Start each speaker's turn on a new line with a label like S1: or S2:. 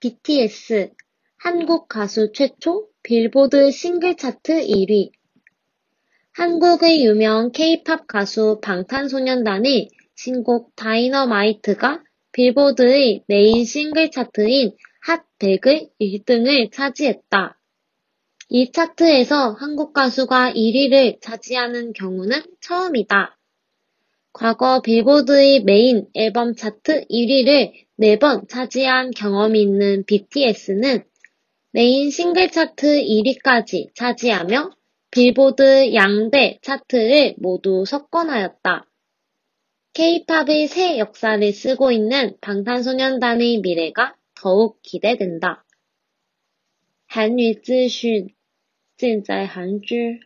S1: BTS 한국 가수 최초 빌보드 싱글 차트 일위 한국의 유명 K-팝 가수 방탄소년단의 신곡 다이너마이트가 빌보드의 메인 싱글 차트인 핫100의 일 등을 차지했다. 이 차트에서 한국 가수가 일 위를 차지하는 경우는 처음이다. 과거 빌보드의 메인 앨범 차트 일 위를 네 번 차지한 경험이 있는 BTS는 메인 싱글 차트 일 위까지 차지하며 빌보드 양대 차트를 모두 석권하였다. K-팝의 새 역사를 쓰고 있는 방탄소년단의 미래가 더욱 기대된다. 韩语资讯尽在韩知